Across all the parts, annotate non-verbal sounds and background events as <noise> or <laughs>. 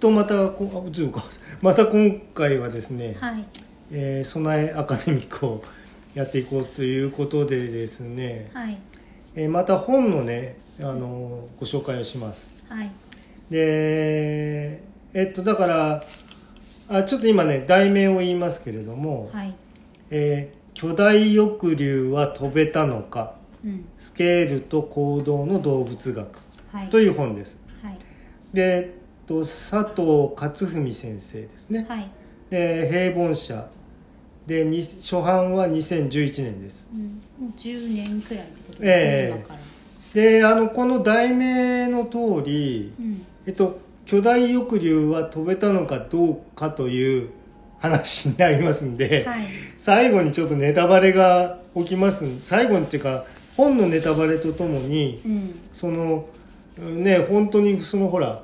とまたこあずまた今回はですね、はい。えー備えアカデミックをやっていこうということでですね、はい。えーまた本のねあのご紹介をします。はい。でえっとだからあちょっと今ね題名を言いますけれどもはい「えー巨大翼竜は飛べたのかうん。スケールと行動の動物学」はい。という本です。はい。で、えっと、佐藤勝文先生ですね。はい。で平凡社。でに初版は2011年です。うん。もう10年くらいってことですね、ええ。今から。であのこの題名の通り、うん。えっと、巨大翼竜は飛べたのかどうかという話になりますんで、はい。最後にちょっとネタバレが起きます。ん最後にっていうか本のネタバレとともにうん。そのね本当にそのほら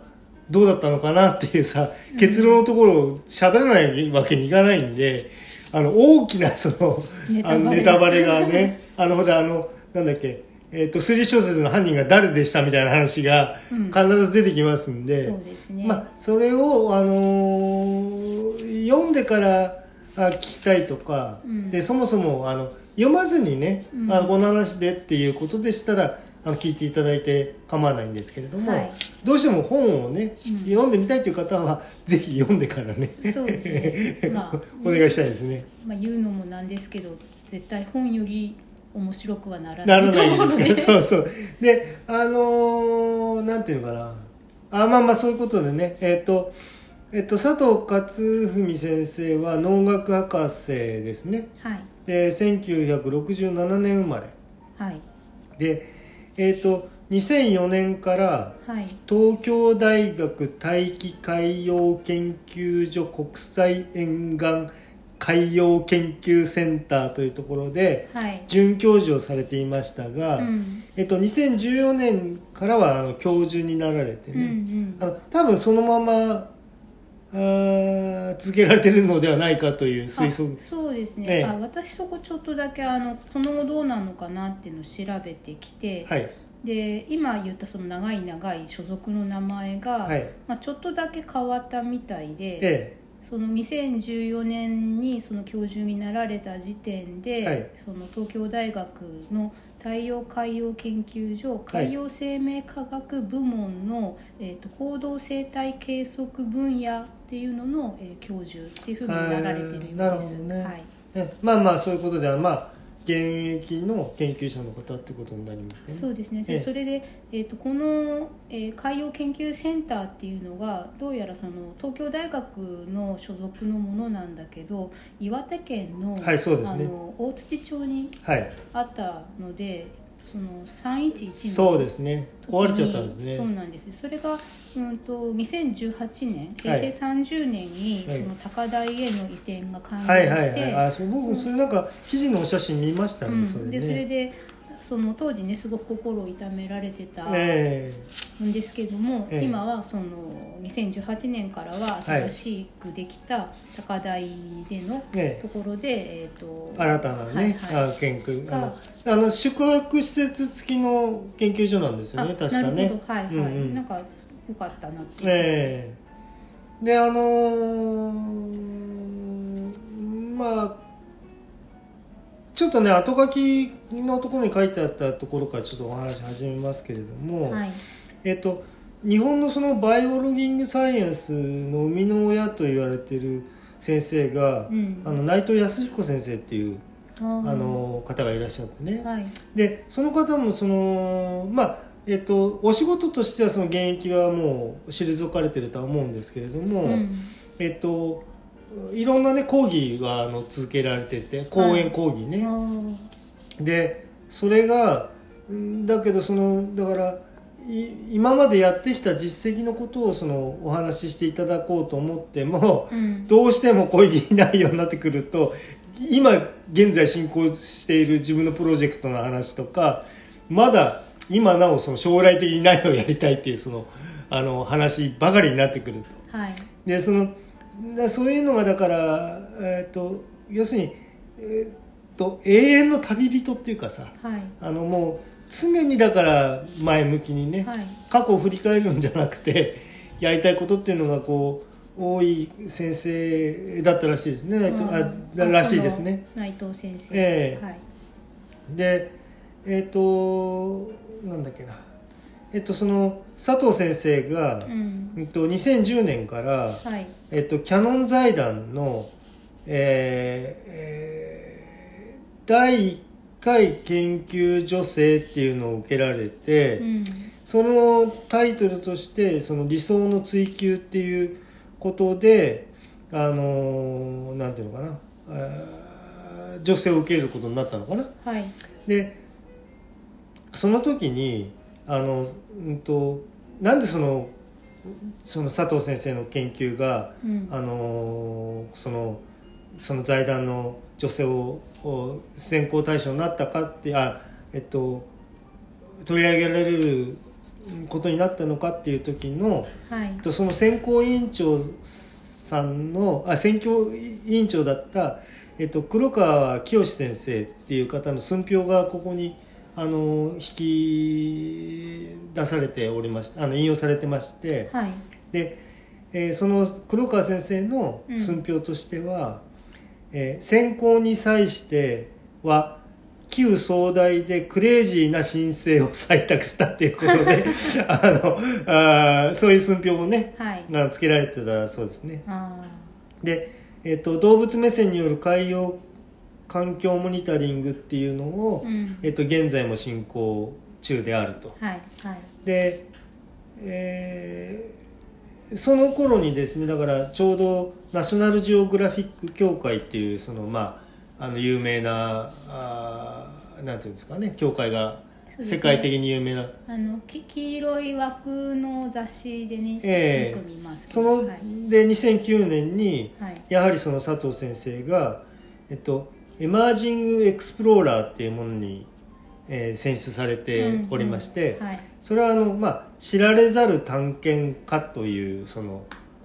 どうだったのかなっていうさ結論のところを喋らないわけにいかないんで、あの大きなそのネタバレ。あのネタバレがねあのほらあのなんだっけえー、と推理小説の犯人が誰でしたみたいな話がうん。必ず出てきますんで、そうですね、まあ、それを、あのー読んでからあ聞きたいとか、うん。でそもそもあの読まずにね、うん。あのこの話でっていうことでしたらあの聞いていただいて構わないんですけれども、はい。どうしても本をね、うん。読んでみたいという方はぜひ読んでからね。そうですね。<laughs> まあお願いしたいですね。まあ、言うのもなんですけど絶対本より面白くはならなないとらないでですか？らそうそう。であのーなんていうのかな。あまあまあそういうことでね。えっ、とえっと佐藤勝文先生は農学博士ですね。はい。で1967年生まれ。はい。でえっ、と2004年からはい。東京大学大気海洋研究所国際沿岸海洋研究センターというところではい。准教授をされていましたが、うん。えっと、2014年からはあの教授になられてうんうね、ん。あの多分そのままあー続けられてるのではないかという推測。あそうですね、ええ。あ私そこちょっとだけあのその後どうなのかなっていうのを調べてきて、はい。で今言ったその長い長い所属の名前が、はい。まあ、ちょっとだけ変わったみたいで、えその2014年にその教授になられた時点で、はい。その東京大学の太陽海洋研究所海洋生命科学部門の、えー、と行動生態計測分野っていうのの、えー教授っていうふうになられてるようです。ね。はい。ええまあまあそういうことではまあ現役の研究者の方ってことになりますね。そうですね。ええ。でそれで、えー、とこの、えー海洋研究センターっていうのがどうやらその東京大学の所属のものなんだけど岩手県の,、はいそうですね。あの大槌町にはい。あったのでその311のそうですね。壊れちゃったんですね。そうなんですそれが、うん、と2018年平成30年に、はい。その高台への移転が完了して、はいはいはい。あそう僕それなんか記事のお写真見ましたね、うん。それね。でそれでその当時ねすごく心を痛められてたえんですけども、ええ。今はその2018年からは新しくできた高台でのええ。ところで、えー、と新たなね、はいはい。あ研究あがのあの宿泊施設付きの研究所なんですよねあ確かね。なるほどはいはい、うんうん。なんかよかったなって。いう、ええ。であのーまあちょっとね後書きのところに書いてあったところからちょっとお話始めますけれども、はい。えっと日本のそのバイオロギングサイエンスの生みの親と言われてる先生が、うん。あの内藤康彦先生っていうあの方がいらっしゃってね、はい。でその方もそのまあえっとお仕事としてはその現役はもう退かれてるとは思うんですけれども、うん。えっといろんなね講義はあの続けられてて講演講義ね、あー。でそれがんだけどそのだからい今までやってきた実績のことをそのお話ししていただこうと思っても、うん。どうしても講義内容になってくると今現在進行している自分のプロジェクトの話とかまだ今なおその将来的に何をやりたいっていうそのあの話ばかりになってくると。はい。でそのだそういうのがだから、えー、と要するに、えー、と永遠の旅人っていうかさはい。あのもう常にだから前向きにね、はい。過去を振り返るんじゃなくてやりたいことっていうのがこう多い先生だったらしいですね、内藤あうんらしいですね。内藤先生、ええ。はい。でえっ、となんだっけな。えっ、とその佐藤先生が、うん。えっと2010年から、はい。えっと、キャノン財団の、えーえー第1回研究助成っていうのを受けられて、うん。そのタイトルとしてその理想の追求っていうことであのーなんていうのかな助成を受けることになったのかな。はい。でその時にあの、うん、となんでそのその佐藤先生の研究がうん。あのそのその財団の女性をを選考対象になったかってあ、えっと、取り上げられることになったのかっていう時のはい。とその選考委員長さんのあ選挙委員長だった、えっと、黒川清先生っていう方の寸評がここにあの引き出されておりましてあの引用されてまして。はい。で、えーその黒川先生の寸評としては、えー選考に際しては旧壮大でクレイジーな申請を採択したっていうことで <laughs> あのあーそういう寸評もねはい。がつけられてたそうですね。あで、えー、と動物目線による海洋環境モニタリングっていうのを、ーうん。えー、と現在も進行中であると。はいはい。で、えーその頃にですねだからちょうどナショナルジオグラフィック協会っていうそのまああの有名なあーなんていうんですかね協会が世界的に有名な、あのき黄色い枠の雑誌でね、ええ。よく見ますけその、どはい。で2009年にはい。やはりその佐藤先生が、えっと、エマージング・エクスプローラーっていうものに、えー選出されておりまして、うんうんはい。それはあの、まあ、知られざる探検家というその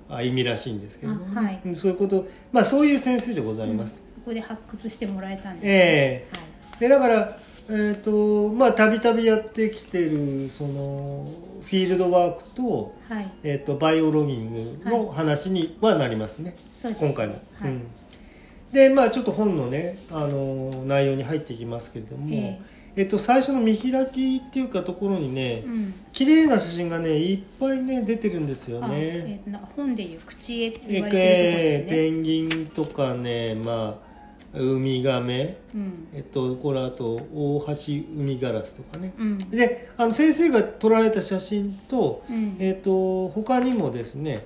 あ意味らしいんですけれども、あはい。うんそういうこと、まあ、そういう先生でございます。そこで発掘してもらえたんですえねでだからえーとまあたびたびやってきてるそのフィールドワークと,、はい、はい、えー、とバイオロギングの話にはなりますね、そうです。ね今回も。はい。うんでまあちょっと本のねあの内容に入っていきますけれども、ええ。っと、最初の見開きっていうかところにね、うん。綺麗な写真がねいっぱいね出てるんですよあえね。ーとなんか本でいう口絵って言えわれてるところえですね、ペンギンとかね、まあ、ウミガメ、うん。えっと、これあと大橋ウミガラスとかね。うん。であの先生が撮られた写真と,、うん。えっと他にもですね、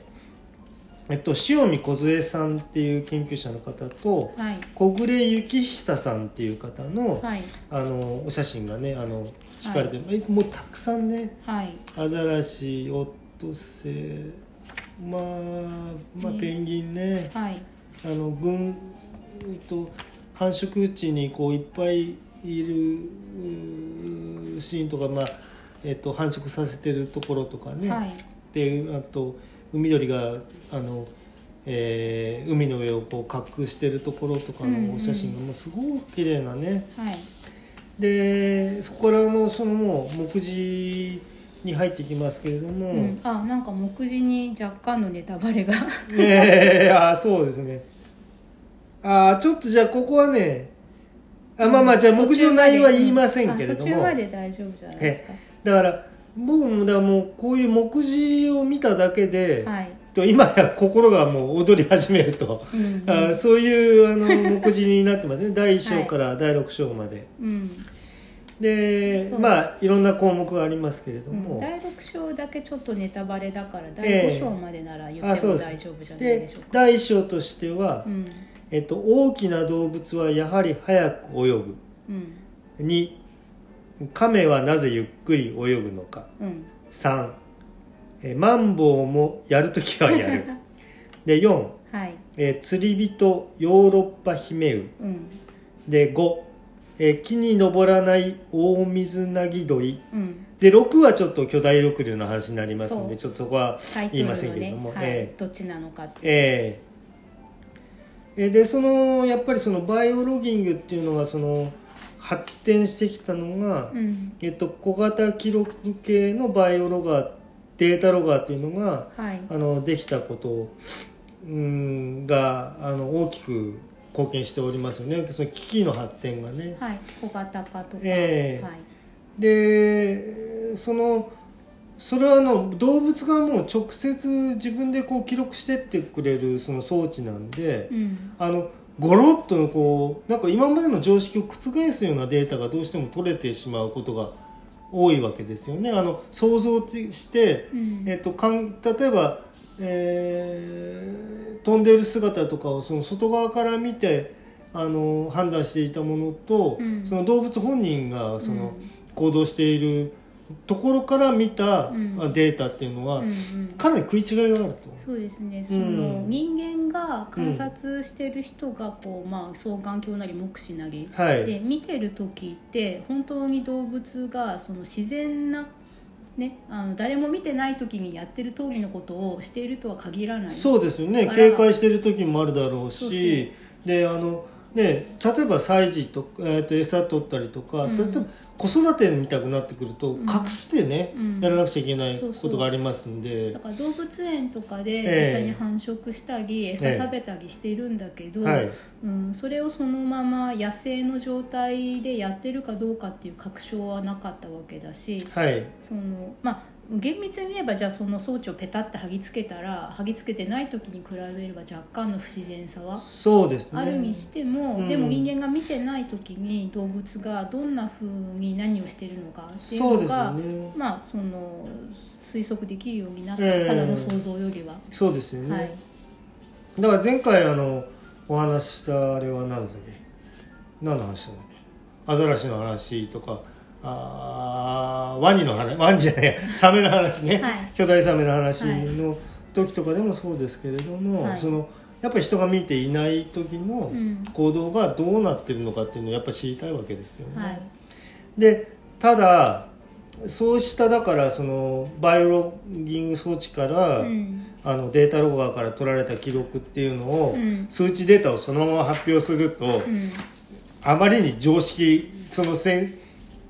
えっと、塩見梢さんっていう研究者の方とはい。小暮幸久さんっていう方の,、はい。あのお写真がねあの引かれてる、えもうたくさんね。はい。アザラシオットセイまあ、まあ、ね。ペンギンね、はい。あの群えっと繁殖地にこういっぱいいるシーンとか、まあえっと、繁殖させてるところとかね、はい。であと海鳥があの、えー海の上をこう隠してるところとかうんうん。のお写真がもうすごく綺麗なね、はい。でそこからのそのもう目次に入ってきますけれども、うん、あなんか目次に若干のネタバレが。ええあそうですね。あちょっとじゃあここはねあまあまあじゃあ目次の内容は言いませんけれども、あ途中まで大丈夫じゃないですか。だから僕もだもうこういう目次を見ただけで、はい、と今や心がもう踊り始めると、うんあそういうあの目次になってますね。<laughs> 第1章から第6章まで、うん。そう。でまあいろんな項目がありますけれどうん。も、第6章だけちょっとネタバレだから第え。え5章までなら言っても大丈夫じゃないででしょうか、第1章としては、うん。えっと、大きな動物はやはり早く泳ぐ。うん。2亀はなぜゆっくり泳ぐのか。うん。3えーマンボウもやるときはやる。<laughs> で4、はい。えー釣り人ヨーロッパヒメウうん。で5、えー木に登らないオオミズナギ鳥。うん。で6はちょっと巨大緑竜の話になりますのでちょっとそこは言いませんけれども、ねはい。えどっちなのかってええ。えでそのやっぱりそのバイオロギングっていうのがその発展してきたのが、うん。えっと、小型記録系のバイオロガーっデータロガーっていうのがはい。あのできたことうんがあの大きく貢献しておりますよね。その機器の発展がね。はい。小型化とか、ええ。はい。でそのそれはあの動物がもう直接自分でこう記録してってくれるその装置なんで、うん。あのゴロッとこうなんか今までの常識を覆すようなデータがどうしても取れてしまうことが多いわけですよね。あの想像して、うん。えっと、かん例えば、えー飛んでいる姿とかをその外側から見てあの判断していたものと、うん。その動物本人がその、うん。行動しているところから見たデータっていうのは、うんうん。かなり食い違いがあると。そうですね。そうんの人間が観察してる人がこう、まあ、双眼鏡なり目視なり。はい。で見てる時って本当に動物がその自然な、ね、あの誰も見てない時にやってる通りのことをしているとは限らない。そうですよね。警戒してる時もあるだろうし。であのね例えば催事と,、えー、と餌取ったりとか、うん。例えば子育てみたくなってくると、ん。隠してね、うん。やらなくちゃいけないことがありますんで。だから動物園とかでええ。実際に繁殖したり、ええ。餌食べたりしてるんだけど、はい。うん、それをそのまま野生の状態でやってるかどうかっていう確証はなかったわけだしはい。そのまあ厳密に言えばじゃあその装置をペタッて剥ぎつけたら剥ぎつけてない時に比べれば若干の不自然さはそうですね。あるにしても、うん。でも人間が見てない時に動物がどんなふうに何をしてるのかっていうのが、ね。まあその推測できるようになった、ええ。ただの想像よりは、そうですよね、はいだから前回あのお話ししたあれは何だっけ？何の話したんだっけ？アザラシの話とかあーワニの話ワニじゃないやサメの話ね、はい。巨大サメの話の時とかでもそうですけれども、はい。そのやっぱり人が見ていない時のうん。行動がどうなってるのかっていうのをやっぱり知りたいわけですよね。はい。でただそうしただからそのバイオロギング装置から、うん。あのデータロガーから取られた記録っていうのを、うん。数値データをそのまま発表すると、うん。あまりに常識そのせん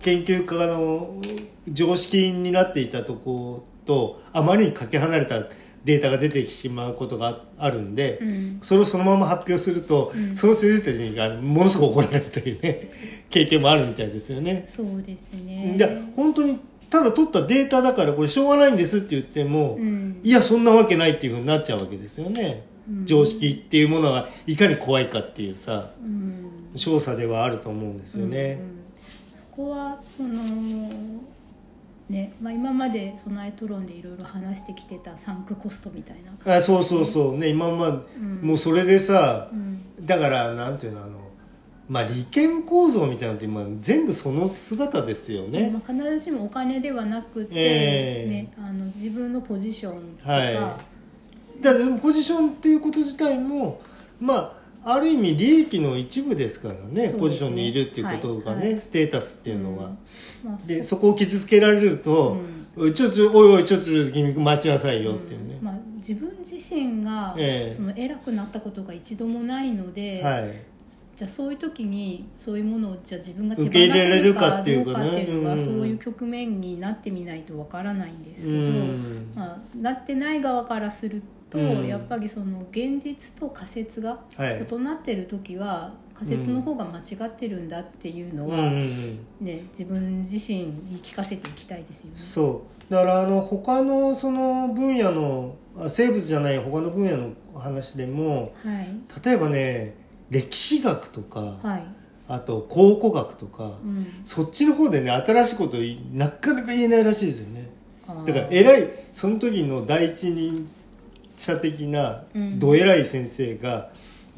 研究家の常識になっていたとことあまりにかけ離れたデータが出てきてしまうことがあるんで、うん。それをそのまま発表すると、うん。その先生たちにあのものすごく怒られるというね <laughs> 経験もあるみたいですよね。そうですね。で本当にただ取ったデータだからこれしょうがないんですって言っても、うん。いやそんなわけないっていうふうになっちゃうわけですよね、うん。常識っていうものがいかに怖いかっていうさうん。調査ではあると思うんですよね、うんうん。そこはそのね、まあ、今までそのアイトロンでいろいろ話してきてたサンクコストみたいなあそうそうそう。ね今まで、うん。もうそれでさうん。だからなんていうのあのまあ利権構造みたいなのって今全部その姿ですよね、まあ、必ずしもお金ではなくて、ええ。ね、あの自分のポジションとか、はい。だポジションっていうこと自体もまあある意味利益の一部ですからねね。ポジションにいるっていうことがね、はい。はいステータスっていうのは、うん。まあでそこを傷つけられると、おいちょっとおいおいちょっと君待ちなさいよっていうね、まあ、自分自身が、ええ。その偉くなったことが一度もないので、はい。じゃあそういう時にそういうものをじゃあ自分が手放受け入れられるせるかかっていうかねどうかっていうのはうん。そういう局面になってみないとわからないんですけど、うん。まあ、なってない側からすると、うん。やっぱりその現実と仮説がはい。異なってる時は仮説の方が間違ってるんだっていうのは、うんね、自分自身言い聞かせていきたいですよね。そう。だからあの他のその分野のあ生物じゃない他の分野の話でもはい。例えばね歴史学とか、はい。あと考古学とか、うん、そっちの方でね新しいこといなかなか言えないらしいですよね。だから偉いその時の第一人者的なうんど偉い先生が、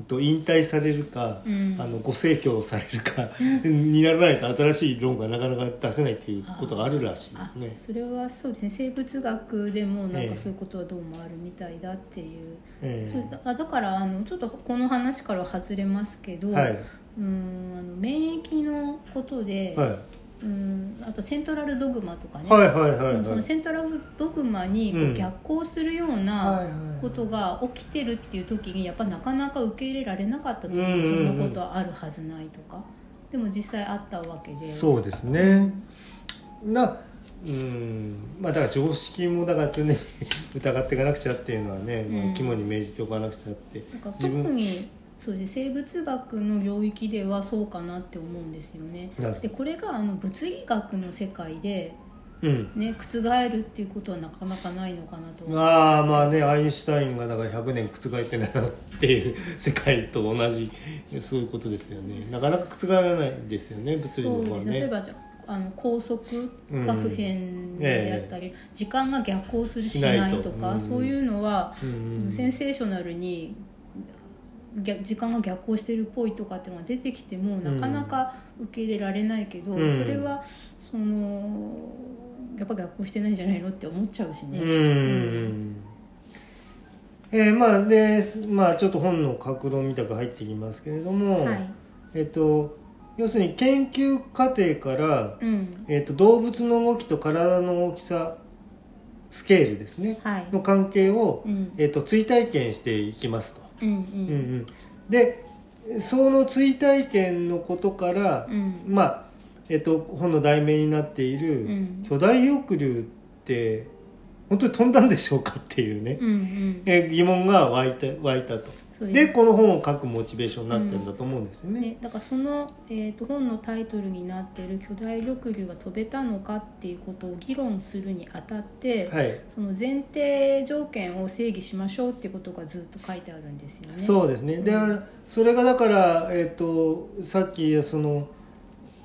と引退されるか、うんあのご逝去されるかにならないと新しい論がなかなか出せないっていうことがあるらしいですね。それはそうですね生物学でもなんかそういうことはどうもあるみたいだっていう、ええそうだあだからあのちょっとこの話から外れますけど、はいうんあの免疫のことで、はいうんあとセントラルドグマとかね、はいはいはいはい。そのセントラルドグマにこう逆行するようはいなはい。ことが起きてるっていう時にやっぱなかなか受け入れられなかった時うんうんうん。にそんなことはあるはずないとか。でも実際あったわけで。そうですね。なうん。まあだから常識もだから常に <laughs> 疑っていかなくちゃっていうのはね、まあうん肝に銘じておかなくちゃって。なんか自分特にそうです生物学の領域ではそうかなって思うんですよね。でこれがあの物理学の世界で、うん。ね、覆るっていうことはなかなかないのかなと思ああまあねアインシュタインがだから100年覆ってないのっていう世界と同じそういうことですよね。なかなか覆らないですよね物理のそう方はね。です。ね例えばじゃああの高速が不変であったり、時間が逆行するしないとかうん。そういうのは、うん。センセーショナルに逆時間が逆行してるっぽいとかっていうのが出てきてもなかなか受け入れられないけど、うん。それはそのやっぱ逆行してないんじゃないのって思っちゃうしね。うん。えーまあでまあちょっと本の格論みたく入ってきますけれども、はい。えっと要するに研究過程から、うん。えっと動物の動きと体の大きさスケールですね。はい。の関係を、うん。えっと追体験していきますと。うんううんうん。ん、でその追体験のことから、うん。まあ、えっと、本の題名になっているうん「巨大翼竜って本当に飛んだんでしょうか?」っていうね、うんうん。え疑問が湧いた湧いたと。でこの本を書くモチベーションになってるんだと思うんですよね。ね、だからその、えー、と本のタイトルになっている「巨大緑竜は飛べたのか?」っていうことを議論するにあたって、はいその前提条件を整義しましょうっていうことがずっと書いてあるんですよね。そうですね、でうんそれがだから、えっとさっきその、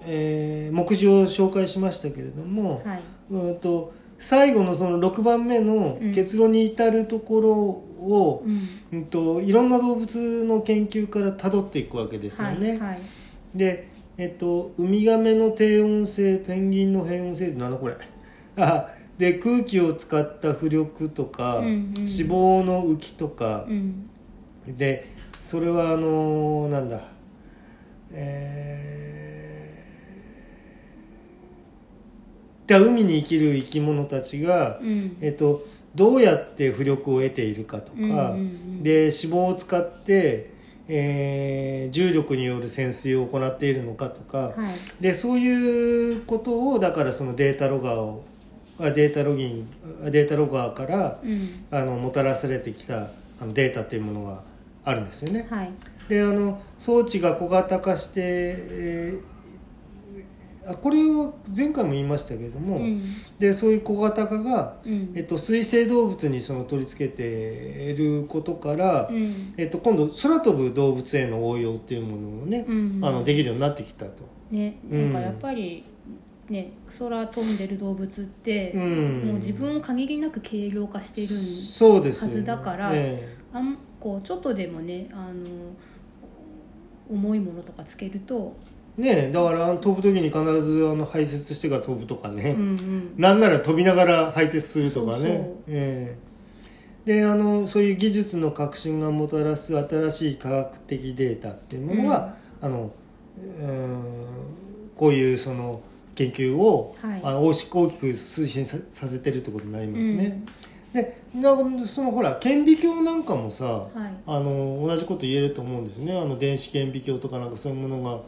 えー目次を紹介しましたけれども、はいうんと最後のその6番目のうん結論に至るところを、うん。うんといろんな動物の研究からたどっていくわけですよはいね。はい。で、えっと、ウミガメの低温性ペンギンの変温性ってなんだこれ。<laughs> あで空気を使った浮力とか、うんうん。脂肪の浮きとか。う、ん。でそれはあのなんだ。えー海に生きる生き物たちが、うん。えっと、どうやって浮力を得ているかとか、で脂肪を使って、えー重力による潜水を行っているのかとか、はい。でそういうことをだからそのデータロガーをあデータロギンあデータロガーからうん。あのもたらされてきたあのデータっていうものがあるんですよね。はい。であの装置が小型化して、えこれは前回も言いましたけれども、うん。でそういう小型化が、うん。えっと、水生動物にその取り付けていることから、うん。えっと、今度空飛ぶ動物への応用っていうものをね、うん。あのできるようになってきたと。ねうん。なんかやっぱりね空飛んでる動物って、うん。もう自分を限りなく軽量化してるはずだからえあんこうちょっとでもねあの重いものとかつけると、えねえだから飛ぶ時に必ずあの排泄してから飛ぶとかね、うんうん、なんなら飛びながら排泄するとかね。そうそう。ええ。であのそういう技術の革新がもたらす新しい科学的データっていうものが、あのうーんこういうその研究を、はい。あの大きく推進ささせてるってことになりますね。でなんかそのほら顕微鏡なんかもさ、はい。あの同じこと言えると思うんですね。あの電子顕微鏡とかなんかそういうものが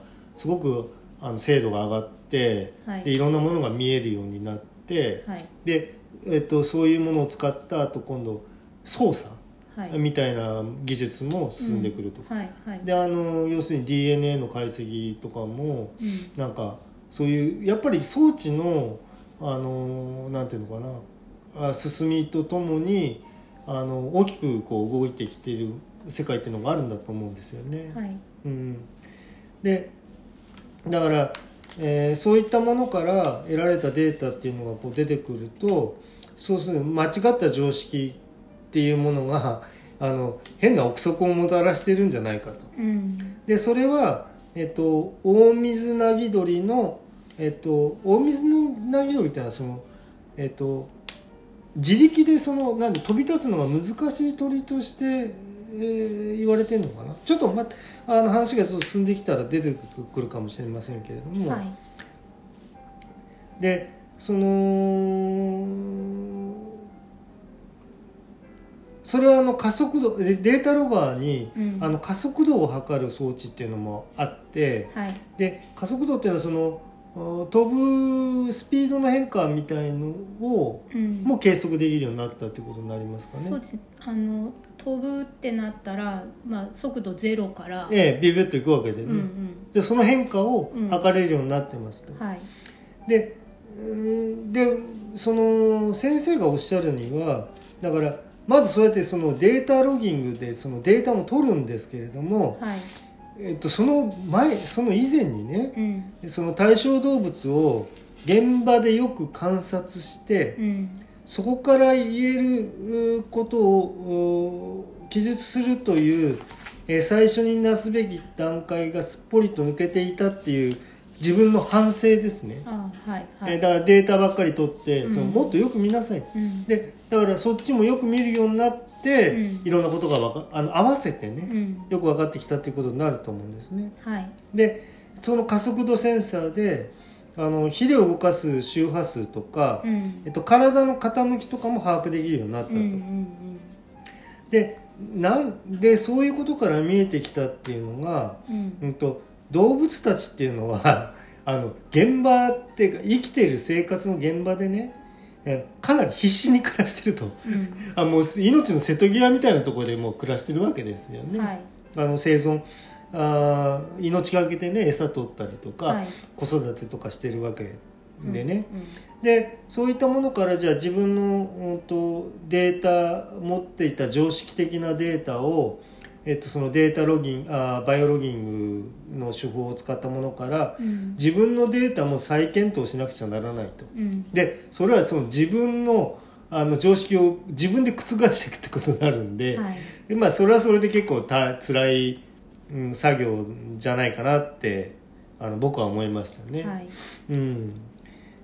すごくあの精度が上がって、はい。でいろんなものが見えるようになって、はい。で、えっと、そういうものを使った後今度操作はい。みたいな技術も進んでくるとか、はい。はい。であの要するに DNA の解析とかもうん。なんかそういうやっぱり装置のあのなんていうのかなあ進みとともにあの大きくこう動いてきている世界っていうのがあるんだと思うんですよね。はい。うん、でだから、えーそういったものから得られたデータっていうのがこう出てくるとそうすると間違った常識っていうものがあの変な憶測をもたらしてるんじゃないかと。うんでそれは、えっと、オオミズナギドリの、えっと、オオミズナギドリってのはその、えっと、自力でそのなんで飛び立つのが難しい鳥として、えー言われてるのかなちょっと待ってあの話がちょっと進んできたら出てくるかもしれませんけれども、はい。でそのそれはあの加速度でデータロガーに、うん。あの加速度を測る装置っていうのもあってはい。で加速度っていうのはそのあ飛ぶスピードの変化みたいのをうん。も計測できるようになったってことになりますかね。そうです。ねあの飛ぶってなったら、まあ、速度ゼロから、ええ、ビュビュッといくわけでね、うんうん。でその変化をうん。測れるようになってますと、はい。でうんでその先生がおっしゃるにはだからまずそうやってそのデータロギングでそのデータも取るんですけれども、はい。えっと、その前その以前にねうん。その対象動物を現場でよく観察して、うんそこから言えるうことをう記述するという、えー最初になすべき段階がすっぽりと抜けていたっていう自分の反省ですね、あはいはい。えーだからデータばっかり取って、うん。そのもっとよく見なさい。うん。でだからそっちもよく見るようになって、うん。いろんなことがわかあの合わせてね、うん。よく分かってきたっていうことになると思うんですね。はい。でその加速度センサーであの肥料を動かす周波数とか、うん。えっと、体の傾きとかも把握できるようになったと、うんうんでなんでそういうことから見えてきたっていうのが、うん。うん、と動物たちっていうのは <laughs> あの現場っていうか生きてる生活の現場でねえかなり必死に暮らしてると。うん。<laughs> あもう命の瀬戸際みたいなところでもう暮らしてるわけですよね。はい。あの生存あー命がけでね餌取ったりとか、はい。子育てとかしてるわけでね、うん。でそういったものからじゃあ自分の、うん、とデータ持っていた常識的なデータを、えっと、そのデータロギンあーバイオロギングの手法を使ったものからうん。自分のデータも再検討しなくちゃならないと。うん。でそれはその自分のあの常識を自分で覆していくってことになるんで,、はい。でまあ、それはそれで結構た辛い、うん、作業じゃないかなってあの僕は思いましたね。はい。うん、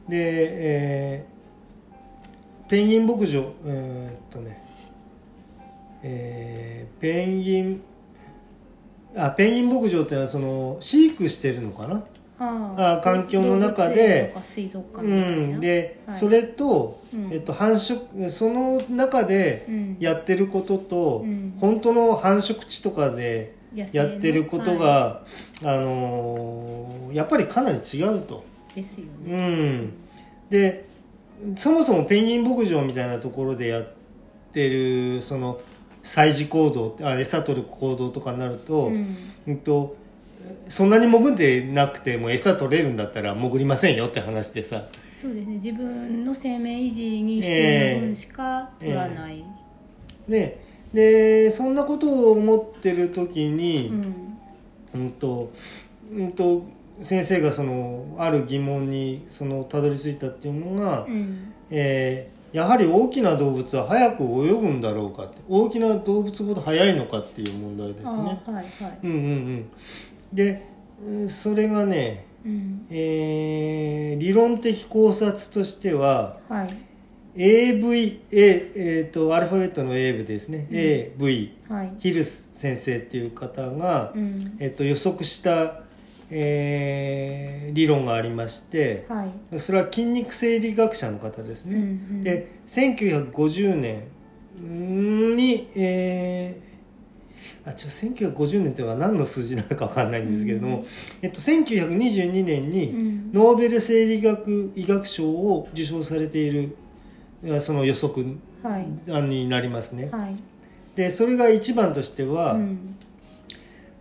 で、えーペンギン牧場えーっとねえーペンギンあペンギン牧場ってのはその飼育してるのかな、ああ環境の中で。水族う館みたいな、ん、で、はい。それと、うん。えっと、繁殖その中でうん。やってることと、うん。本当の繁殖地とかでやってることが、はあのーやっぱりかなり違うと。いですようね、ん、でそもそもペンギン牧場みたいなところでやってるその採事行動あ餌取る行動とかになると,、ううんんとそんなに潜んでなくても餌取れるんだったら潜りませんよって話でさ。そうですね。自分の生命維持に必要な分しか取らない、ねでそんなことを思ってる時に、うん。うんとうんと先生がそのある疑問にそのたどり着いたっていうのが、うん。えーやはり大きな動物は早く泳ぐんだろうかって大きな動物ほど速いのかっていう問題ですあね。あはいはい、うんうんうん、でうんそれがね、うん。えー理論的考察としてははい AV、A えー、とアルファベットの A 部ですね、うん。AV はい。ヒルス先生っていう方が、うん。えっと予測した、えー理論がありましてはい。それは筋肉生理学者の方ですね。うんうん。で1950年に、えーあちょ1950年っていうのは何の数字なのか分かんないんですけれども、うん。えっと、1922年うにん。ノーベル生理学医学賞を受賞されているその予測になりますね。はい。でそれが一番としては、うん。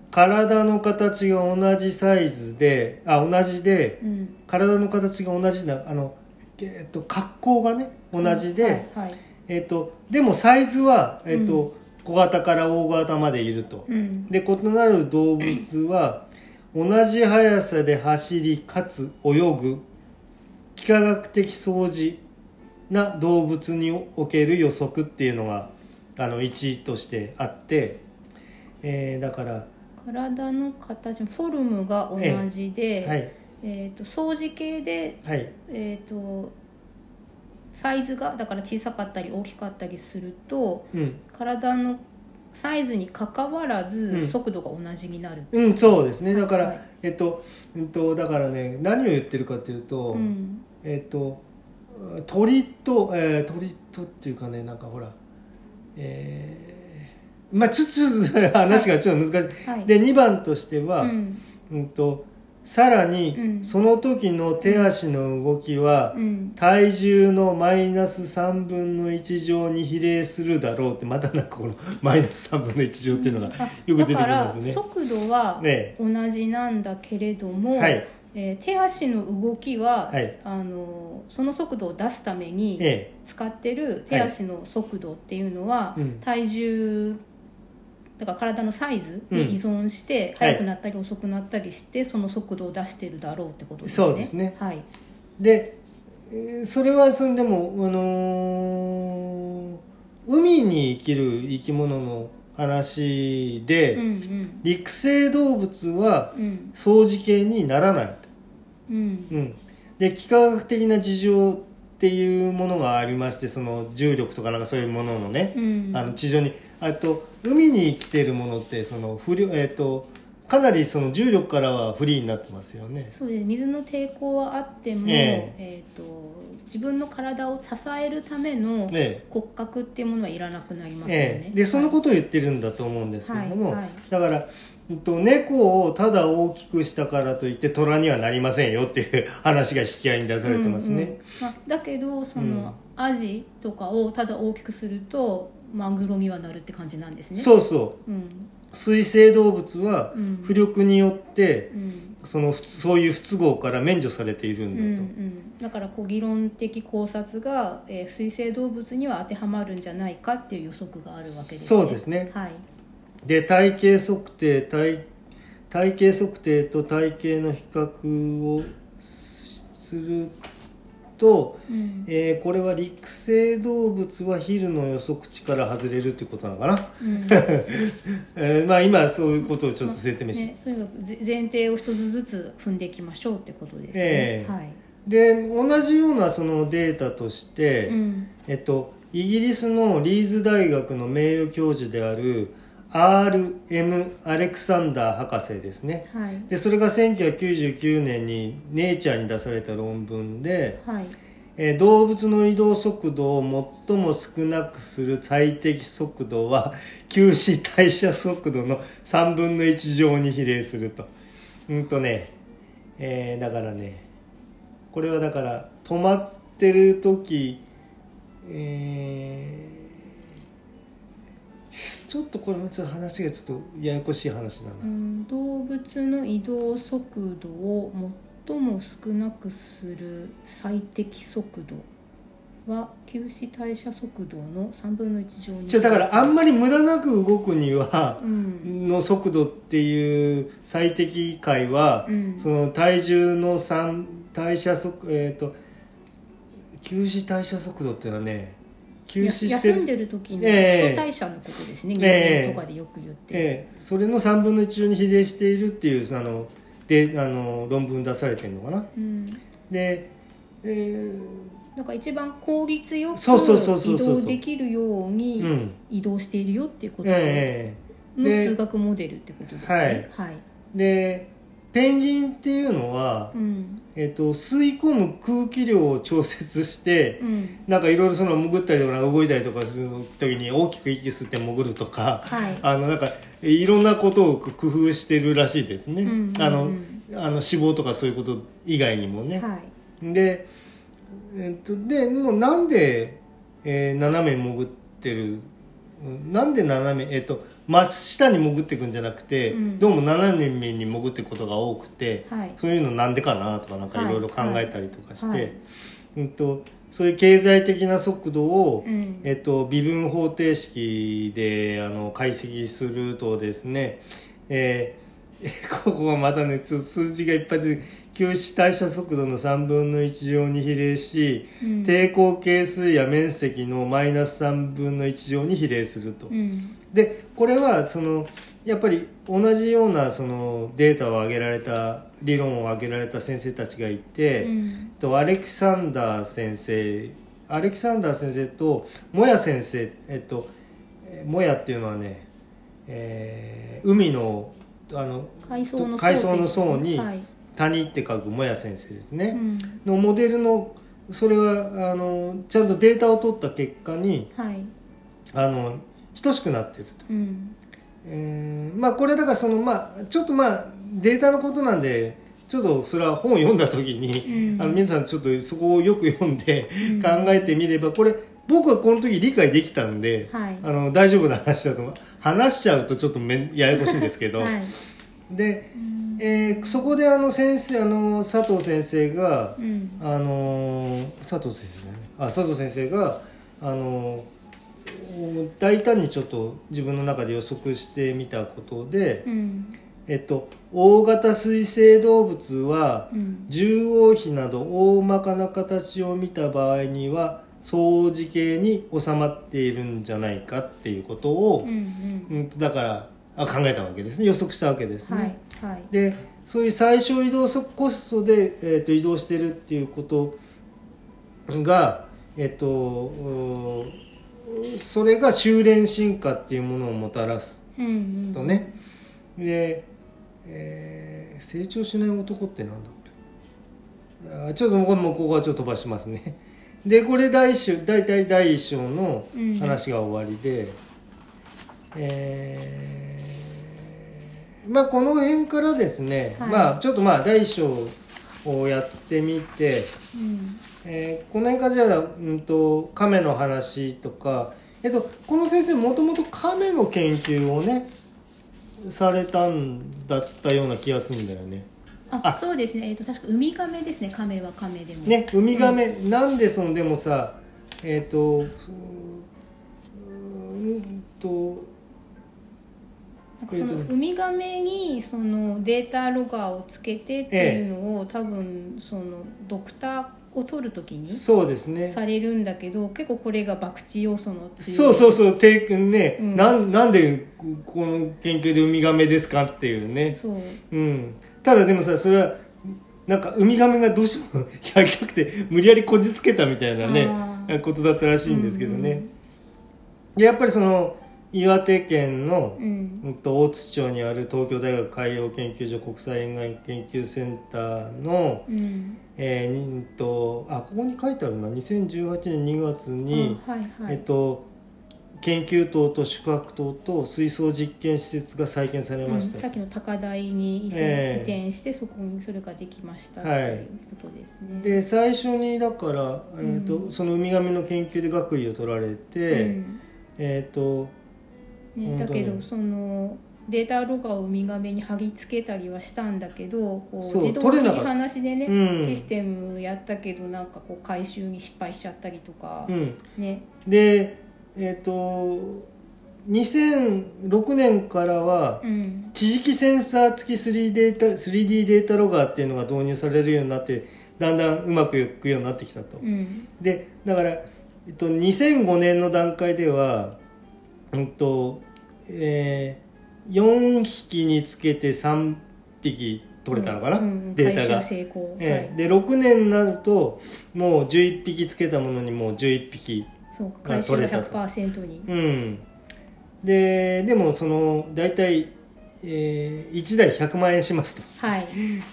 体の形が同じサイズであ同じでうん。体の形が同じなあの、えっと、格好がね同じで、はいはい。えっと、でもサイズは、えっと小型から大型までいると。うん。で異なる動物は同じ速さで走りかつ泳ぐ。幾何学的相似な動物における予測っていうのがあの1としてあって、えーだから、体の形フォルムが同じで、はい。えー、と相似系で、はい。えー、とサイズがだから小さかったり大きかったりするとうん。体のサイズにかかわらず、うん。速度が同じになる、うん、そうですね。だから、はい。えっと、うんと、だからね何を言ってるかっていうと、うん。えっと鳥と、えー鳥とっていうかねなんかほらえーまあちょっと話がちょっと難しい、はい。で2番としては、うん。うんとさらに、うん。その時の手足の動きは、うん。体重のマイナス3分の1乗に比例するだろうってまたなんかこの <laughs> マイナス3分の1乗っていうのがあよく出てくるんだからですよね。速度はね同じなんだけれども、はいえー手足の動きは、はい。あのその速度を出すためにえ使ってる手足の速度っていうのは、うん。体重だから体のサイズに依存して、はい。速くなったり遅くなったりしてその速度を出してるだろうってことですね。そうですね。はい、でえーそれはそのでも、あのー海に生きる生き物の話で、うんうん。陸生動物はうん。相似形にならないと。うん。うん、で幾何学的な事情っていうものがありましてその重力とかなんかそういうもののね、うん。あの地上にあと海に生きているものってその不良、えー、とかなりその重力からはフリーになってますよね。そうです水の抵抗はあっても、ええ。ー、と自分の体を支えるためのね骨格っていうものはいらなくなりますよね。ええ。でそのことを言ってるんだと思うんですけれども、はいはい。だから、うんと、猫をただ大きくしたからといって虎にはなりませんよっていう話が引き合いに出されてますね。うんうん。まあ、だけどその、うん。アジとかをただ大きくするとマグロにはなるって感じなんですね。そうそう。うん水生動物はうん。浮力によってうん。そのそういう不都合から免除されているうんだと、ん、だからこう議論的考察が、えー水生動物には当てはまるんじゃないかっていう予測があるわけですね。そうですね。はい。で体型測定体体型測定と体型の比較をすると、うん。えーこれは陸生動物はヒルの予測値から外れるっていうことなのかな、うん。<laughs> えーまあ今そういうことをちょっと説明して、ね、とにかくぜ前提を一つずつ踏んでいきましょうってことですね。ええ。はい。で同じようなそのデータとして、うん。えっと、イギリスのリーズ大学の名誉教授である R.M. アレクサンダー博士ですね。はい。でそれが1999年に「ネイチャー」に出された論文で、はい。えー動物の移動速度を最も少なくする最適速度は <laughs> 休止代謝速度の3分の1乗に比例すると。うんとね、えーだからねこれはだから止まってる時えーちょっとこれもちょっと話がちょっとややこしい話だな、うん、動物の移動速度を最も少なくする最適速度は休止代謝速度の3分の1乗に。じゃあだからあんまり無駄なく動くにはうん。の速度っていう最適解は、うん。その体重の3代謝速えっ、と休止代謝速度っていうのはね休止して休んでる時の基え。え礎代謝のことですね、ええ。人間とかでよく言って、ええ。それの3分の1乗に比例しているっていうあのであの論文出されてるのかな。うん、で、えなんか一番効率よく移動できるようーにうん。移動しているよっていうことええので数学モデルってことですね。はい、でペンギンっていうのは、うん。えっと吸い込む空気量を調節して、うん。なんかいろいろその潜ったりとか動いたりとかする時に大きく息吸って潜るとか、はい。あのなんかいろんなことを工夫してるらしいですね、うんうんうん。あのあの脂肪とかそういうこと以外にもね、はい。で,、えっと、でもうなんで、えー斜め潜ってるうんなんで斜めえっと真下に潜っていくんじゃなくて、うん。どうも斜めに潜っていくことが多くて、はい。そういうのなんでかなとかなんかい。ろいろ考えたりとかして、はい。はい。うんとそういう経済的な速度を、うん。えっと、微分方程式であの解析するとですね、えー <laughs> ここはまたね数字がいっぱい出てる休止代謝速度の3分の1乗に比例し、うん。抵抗係数や面積のマイナス3分の1乗に比例すると。うん。でこれはそのやっぱり同じようなそのデータを挙げられた理論を挙げられた先生たちがいて、うん。とアレキサンダー先生アレキサンダー先生とモヤ先生えっとえーモヤっていうのはね、えー海のあの海藻の層海藻の層にはい谷って書くモヤ先生ですね、うん。のモデルのそれはあのちゃんとデータを取った結果にはい。あの等しくなってると。うん。えーまあこれだからそのまあちょっとまあデータのことなんでちょっとそれは本を読んだ時に、うん。あの皆さんちょっとそこをよく読んでうん。考えてみればこれ僕はこの時理解できたんで、はい。あの大丈夫な話だと話しちゃうとちょっとめんややこしいんですけど、<laughs> はい。で、うんえーそこであの先生あの佐藤先生が、うん。あのー佐藤先生だね。あ佐藤先生があのー大胆にちょっと自分の中で予測してみたことで、うん。えっと、大型水生動物はうん。獣王比など大まかな形を見た場合には相似形に収まっているんじゃないかっていうことをう、んうん。とだからあ考えたわけですね。予測したわけですうんね。はいはい。でそういう最小移動速コストで、えー、と移動してるっていうことが、えっとうーそれが修練進化っていうものをもたらすうんうんとね、で、えー成長しない男ってなんだこれあちょっともうもうここはちょっと飛ばしますね。<laughs> でこれ第一章大体第一章の話が終わりで、えーまあこの辺からですね、はい。まあちょっとまあ第一章をやってみて、うん。えーこの辺からじゃあ、うん、と亀の話とか、えっと、この先生もともと亀の研究をねされたんだったような気がするんだよね。ああ。そうですね、えー、と確かウミガメですね。亀は亀でも。ねウミガメ、なんでそのでもさえっ、とうーんとなんかそのウミガメにそのデータロガーをつけてっていうのを、多分そのドクターを取るときにそうですね。されるんだけど結構これが博打要素の強い。そうそうそうテイ君ね、うん。なんなんでこの研究でウミガメですかっていうね。そう。うん、ただでもさそれはなんかウミガメがどうしても <laughs> やりたくて無理やりこじつけたみたいなねことだったらしいんですけどね、うん。でやっぱりその岩手県の、うん。大津町にある東京大学海洋研究所国際沿岸研究センターの、うん。えーうんとあここに書いてあるな。2018年2月に、あはいはい、えっと研究棟と宿泊棟と水槽実験施設が再建されました、うん。さっきの高台に移,、ええ。移転してそこにそれができましたってはいいうことですね。で最初にだから、えーとうん。そのウミガメの研究で学位を取られて、うん。えっ、とね、だけどそのデータロガーをウミガメに貼り付けたりはしたんだけどこう自動切り取れなかった。離しでね、うん。システムやったけどなんかこう回収に失敗しちゃったりとかう、ん、ね。でえっ、と2006年からはうん。地磁気センサー付き 3D データ 3D データロガーっていうのが導入されるようになってだんだんうまくいくようになってきたと。うん。でだから、えっと、2005年の段階では、うんとえー、4匹につけて3匹取れたのかな、うんデータが。ええ。はい、で6年になるともう11匹つけたものにもう11匹そう回収が取れたと。100%に。うん。ででもその大体、えー、1台100万円しますと。はい。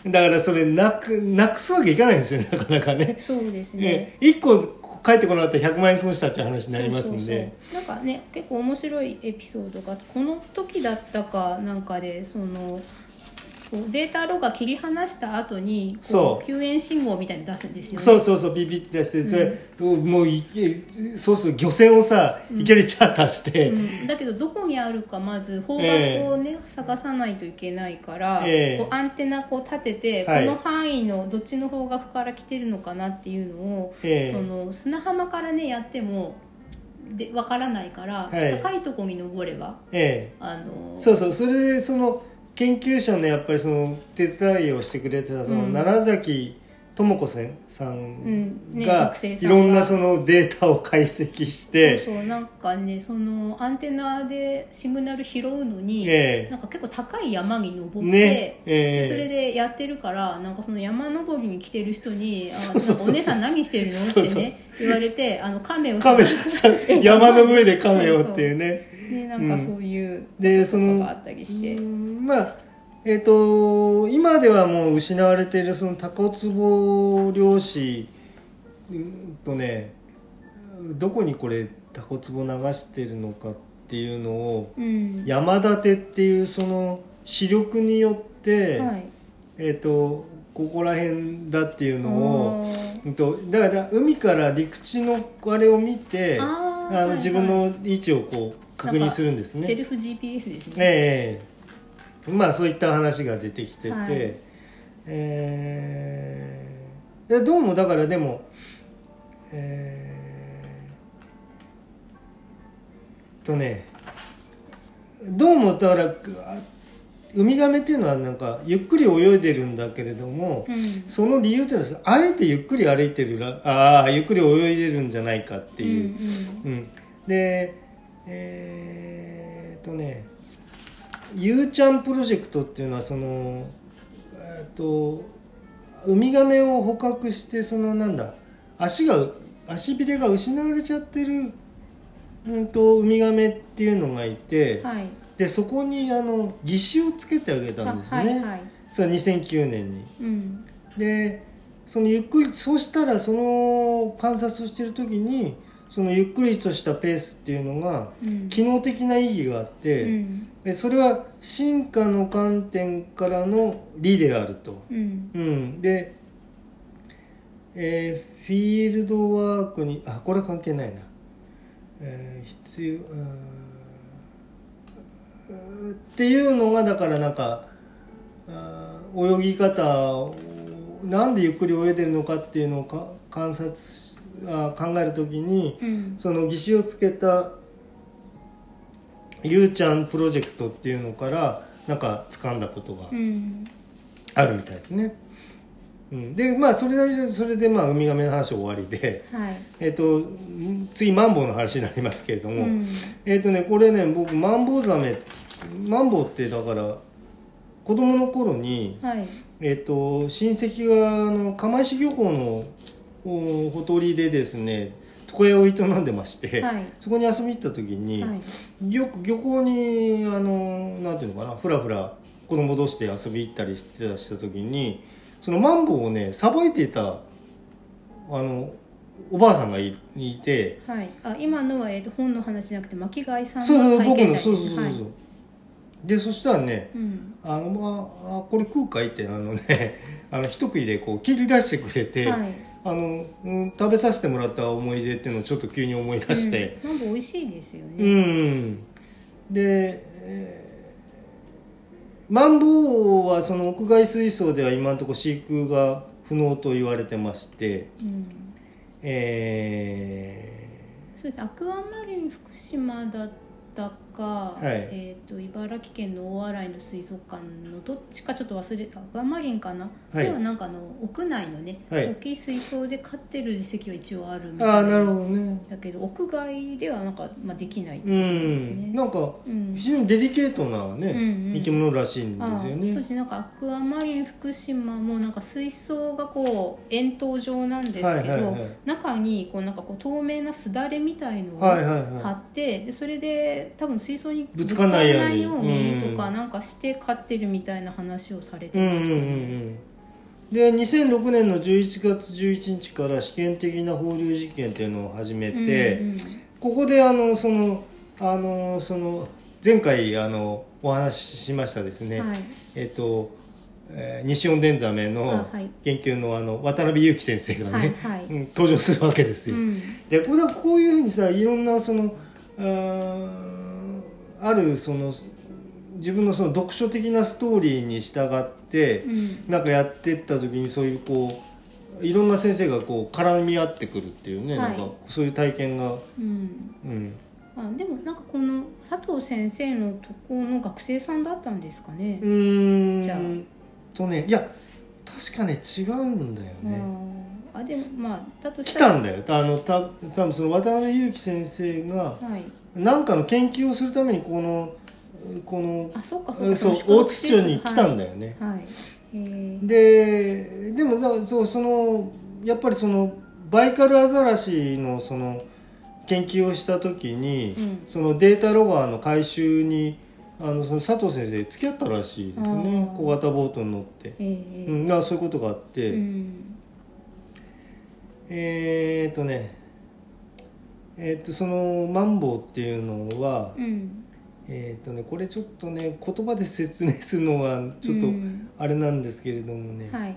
だからそれなくなくすわけいかないんですよなかなかね。そうですね、え1個帰ってこなかったら100万円損したっていう話になりますんで。そうそうそう。なんかね結構面白いエピソードがこの時だったかなんかでそのデータロガ切り離した後にう。う救援信号みたいに出すんですよね。そうそうそうビビって出してそれ、もういそうすると漁船をさいきなりチャーターして、うん、だけどどこにあるかまず方角をね、探さないといけないから、ええ。こうアンテナこう立てて、はい。この範囲のどっちの方角から来てるのかなっていうのを、ええ。その砂浜からねやってもでわからないから、はい。高いところに登ればええ。あのそうそうそれでその研究者のやっぱりその手伝いをしてくれてたそのうん。奈良崎智子さんがいろんなそのデータを解析してそうそうなんかねそのアンテナでシグナル拾うのに、ええ。なんか結構高い山に登って、ねええ。でそれでやってるからなんかその山登りに来てる人に「あそうそうそう。なんかお姉さん何してるの?」ってね言われてあの亀を亀 <laughs> 山の上で亀をっていうねねなんかそういうでそのことがあったりして、うんまあえっ、と今ではもう失われているそのタコツボ漁師うんとねどこにこれタコツボ流してるのかっていうのをうん。山立てっていうその視力によって、はい。えっ、とここら辺だっていうのをおー。うんとだから海から陸地のあれを見てあーはいはい。あの自分の位置をこう確認するんですね。セルフ GPS ですね、ええまあそういった話が出てきてて、はい。えーいやどうもだからでもえー、とねどうもだからあウミガメっていうのはなんかゆっくり泳いでるんだけれども、うん。その理由っていうのはあえてゆっくり歩いてるらああゆっくり泳いでるんじゃないかっていう。うん。うん、でえーっとねゆうちゃんプロジェクトっていうのはそのえーっとウミガメを捕獲してそのなんだ足が足びれが失われちゃってる、うん、とウミガメっていうのがいて、うんはい。でそこにあの義手をつけてあげたんですね、あはいはい。それは2009年に。うん。でそのゆっくりそうしたらその観察をしてる時にそのゆっくりとしたペースっていうのがうん。機能的な意義があって、うん。でそれは進化の観点からの理であると。うん。うん、で、えーフィールドワークにあこれ関係ないな、えー必要っていうのがだからなんか泳ぎ方をなんでゆっくり泳いでるのかっていうのをか観察しあ考えるときにうん。その義手をつけたゆうちゃんプロジェクトっていうのからなんか掴んだことがうん。あるみたいですね。うん、でまあそれでそれでまあウミガメの話終わりで、はい。えっと次マンボウの話になりますけれども、うん。えっとねこれね僕マンボウザメマンボウってだから子供の頃に、はい。えっと親戚があの釜石漁港のおほとりでですね床屋を営んでまして、はい。そこに遊びに行った時に、はい。よく漁港にあのなんていうのかなふらふら子供同士で遊び行ったりしてたした時にそのマンボウをねさばいていたあのおばあさんがいいてはい。あ今のは、えー、と本の話じゃなくて巻貝さんそうそうの体僕の験談。ですそうそうそうそう、はい。でそしたらねうん。あの、まあ、あこれ食うかいってあのねあの一食いでこう切り出してくれて、はいあの、うん、食べさせてもらった思い出っていうのをちょっと急に思い出して、うん、なんか美味しいですようね、ん、で、えーマンボウはその屋外水槽では今のところ飼育が不能と言われてまして、うん。えそれでアクアマリン福島だったか、い。えー、と茨城県の大洗の水族館のどっちかちょっと忘れアクアマリンかな、はい。ではなんかあの屋内のね、はい。大きい水槽で飼ってる実績は一応あるみー、たいああなるほどね。だけど屋外ではなんか、まあ、できないってうことですね。ん、なんかうん。非常にデリケートなね、うんうん。生き物らしいんですよああそうねですね。なんかアクアマリン福島もなんか水槽がこう円筒状なんですけど、はいはいはい。中にこうなんかこう透明なすだれみたいのをはいはい貼はって、でそれで多分水槽にぶつかんないように。とかなんかして飼ってるみたいな話をされていうんうんうんうましたね。んで2006年の11月11日から試験的な放流実験っていうのを始めて、うんうんここであのそのあのその前回あのお話ししましたですね、はい。えっと、えー西温田ザメの研究のあの渡辺裕樹先生がね、はいはい。うん登場するわけですよ。うん。でこれはこういうふうにさいろんなそのあーあるその自分のその読書的なストーリーに従って、うん。なんかやってった時にそういうこういろんな先生がこう絡み合ってくるっていうね、はい。なんかそういう体験が、うん。うん、あでもなんかこの佐藤先生のとこの学生さんだったんですかね？う。ーん。じゃあ。とねいや確かね違うんだよね。あでもまあだと来したら。たんだよ。あのた多分その渡辺裕樹先生がはい何かの研究をするためにこのこのあそっかそっか。そう大津町に来たんだだよね、はい、はい。えー。ででもだからそうそのやっぱりそのバイカルアザラシのその研究をした時に、うん。そのデータロガーの回収にあのその佐藤先生付き合ったらしいですね。小型ボートに乗って、えー。うん、そういうことがあって、うん。えーっとねえーっとそのマンボウっていうのは、うん。えーっとねこれちょっとね言葉で説明するのがちょっとうん。あれなんですけれどもね、はい。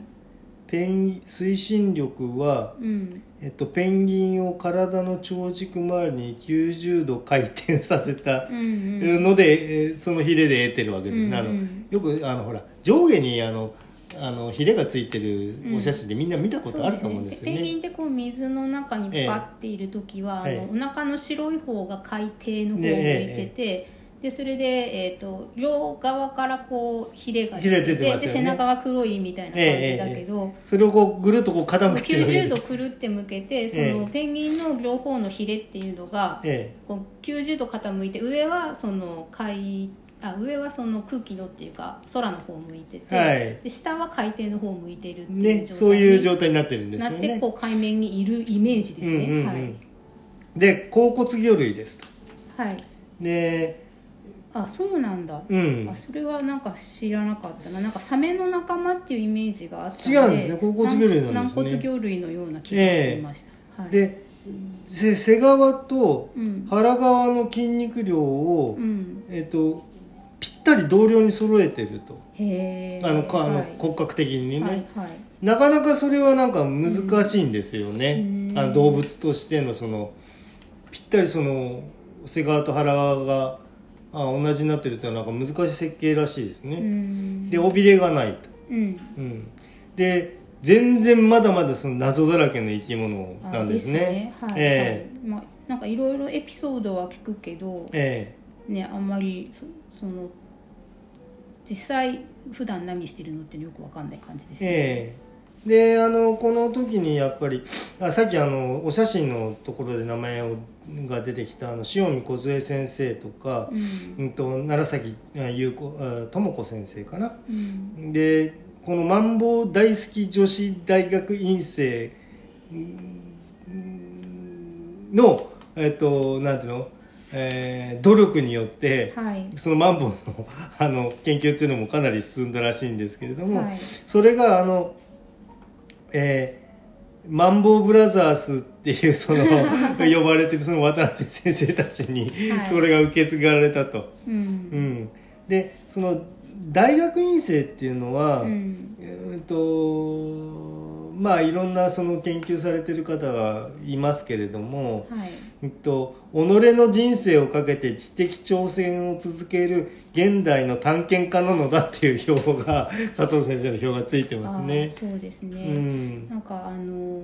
ペン推進力は、うん。えっと、ペンギンを体の長軸周りに90度回転させたうんうん。ので、えーそのヒレで得てるわけです、うんうん。あのよくあのほら上下にあのあのヒレがついてるお写真でみんな見たことあると思うんですよペンギンね。ってこう水の中にパっている時は、ええあのお腹の白い方が海底の方を向いてて、でそれで、えー、と両側からこうヒレが出てますよね。で背中が黒いみたいな感じだけど、それをこうぐるっとこう傾けて90度くるって向けてその、ええペンギンの両方のヒレっていうのが、えこう90度傾いて上はその海あ上はその空気のっていうか空の方を向いてて、はい。で下は海底の方を向いてるっていうそういうに状態になってるんですなってよね。こう海面にいるイメージですね、うんうんうん。はい、で甲骨魚類ですと。はい、で、あそうなんだ、うん。あ、それはなんか知らなかったな。なんかサメの仲間っていうイメージがあったので違うんですね。甲骨魚類なんですね。軟骨魚類のような気がしていました、はい、でせ背側とうん。腹側の筋肉量を、うん。えっとぴったり同量に揃えてると。あのかあの、はい。骨格的にね、はいはい。なかなかそれはなんか難しいんですよね、うん。あの動物としてのそのぴったりその背側と腹側があ同じになってるっていうのはなんか難しい設計らしいですうね、ん。で尾びれがないと、うん。うん、で全然まだまだその謎だらけの生き物なんですね。あですね。はい、えはい。まあ、なんかいろいろエピソードは聞くけどええ。ねあんまりそその実際普段何してるのってよくわかんない感じですね、ええ。であのこの時にやっぱりあさっきあのお写真のところで名前をが出てきたあの塩見梢先生とか、うん。うん、と楢崎あ優子あ智子先生かな。うん。でこのマンボウ大好き女子大学院生うんのえっとなんていうの、えー努力によって、はい。そのマンボウのあの研究っていうのもかなり進んだらしいんですけれども、はい。それがあの、えーマンボウブラザースっていうその <laughs> 呼ばれてるその渡辺先生たちにはい。それが受け継がれたと。ううんん、でその大学院生っていうのは、うん。えーとまあいろんなその研究されてる方がいますけれども、はいえっと、己の人生をかけて知的挑戦を続ける現代の探検家なのだっていう表が <laughs> 佐藤先生の表がついてますあねー。そうですね、うんなんかあの、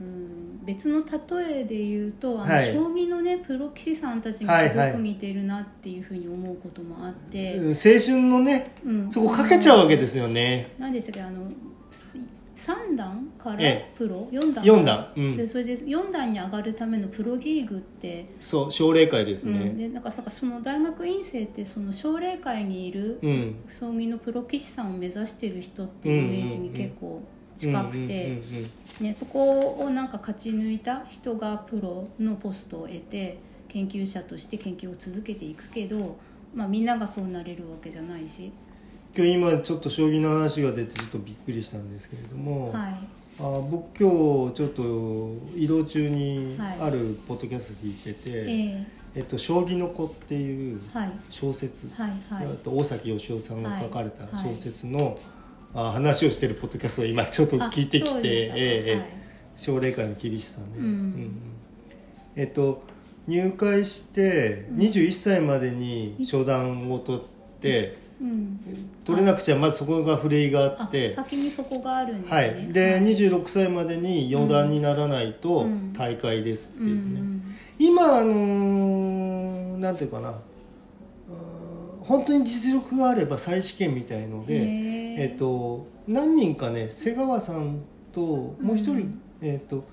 うん、別の例えで言うとあの、はい将棋のねプロ棋士さんたちにすはいはいごく似てるなっていうふうに思うこともあって、うん青春のねうんそこかけちゃうわけですよね。何でしたっけあの3段からええ。プロ、4段。4段。うん。でそれで4段に上がるためのプロリーグって、そう奨励会ですうん、ね。でなんかさその大学院生ってその奨励会にいるうん。将棋のプロ棋士さんを目指してる人っていうイメージに結構近くて、ね、そこをなんか勝ち抜いた人がプロのポストを得て研究者として研究を続けていくけど、まあ、みんながそうなれるわけじゃないし、今日今ちょっと将棋の話が出てちょっとびっくりしたんですけれども、はい、あ僕今日ちょっと移動中にはいあるポッドキャスト聞いてて「ええ。っと、将棋の子」っていう小説、はいはい。あと大崎義夫さんが書かれたはい小説の、あ話をしてるポッドキャストを今ちょっと聞いてきてえ奨励会の厳しさね、うん。うんえっと入会してうん。21歳までに初段を取って、うん、取れなくちゃまずそこがフレイがああって先にそこがあるんですね。はい、で、はい。26歳までに四段にならないとうん。大会ですってうんいうね、今あのーなんていうかな。本当に実力があれば再試験みたいのうん、で、へー。えっと何人かね瀬川さんともう一人、うん。えっと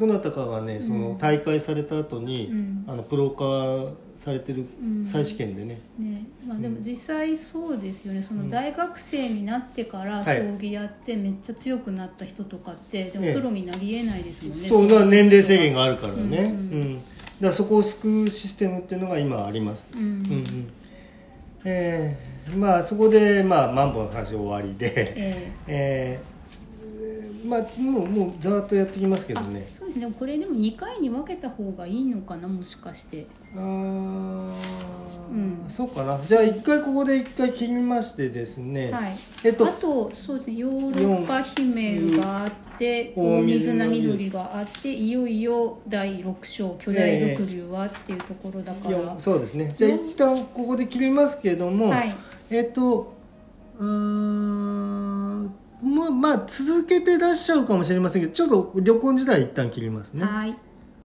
どなたかがねその大会された後に、うん。あのプロ化されてるうん。再試験でね、ね。まあ、でも実際そうですよね、その大学生になってから将はい。棋やってめっちゃ強くなった人とかってでもええ。プロになりえないですもんね、そうだから年齢制限があるからね、うん。うん。だからそこを救うシステムっていうのが今あります、うん。うんうん。えーまあそこでまあマンボウの話終わりで、ええ。ーまあもうもうざーっとやってきますけどねですねこれでも2回に分けた方がいいのかなもしかして。あーうん。そうかな。じゃあ一回ここで一回切りましてですね、はい。えっとあとそうですねヨーロッパ姫があってうん。大水なぎ鳥があっていよいよ第6章巨大六竜はっていうところだから、よそうですね。じゃあ一旦ここで切りますけども、はい。えっとうーんまあまあ続けて出しちゃうかもしれませんけどちょっと旅行時代一旦切りますね。はい。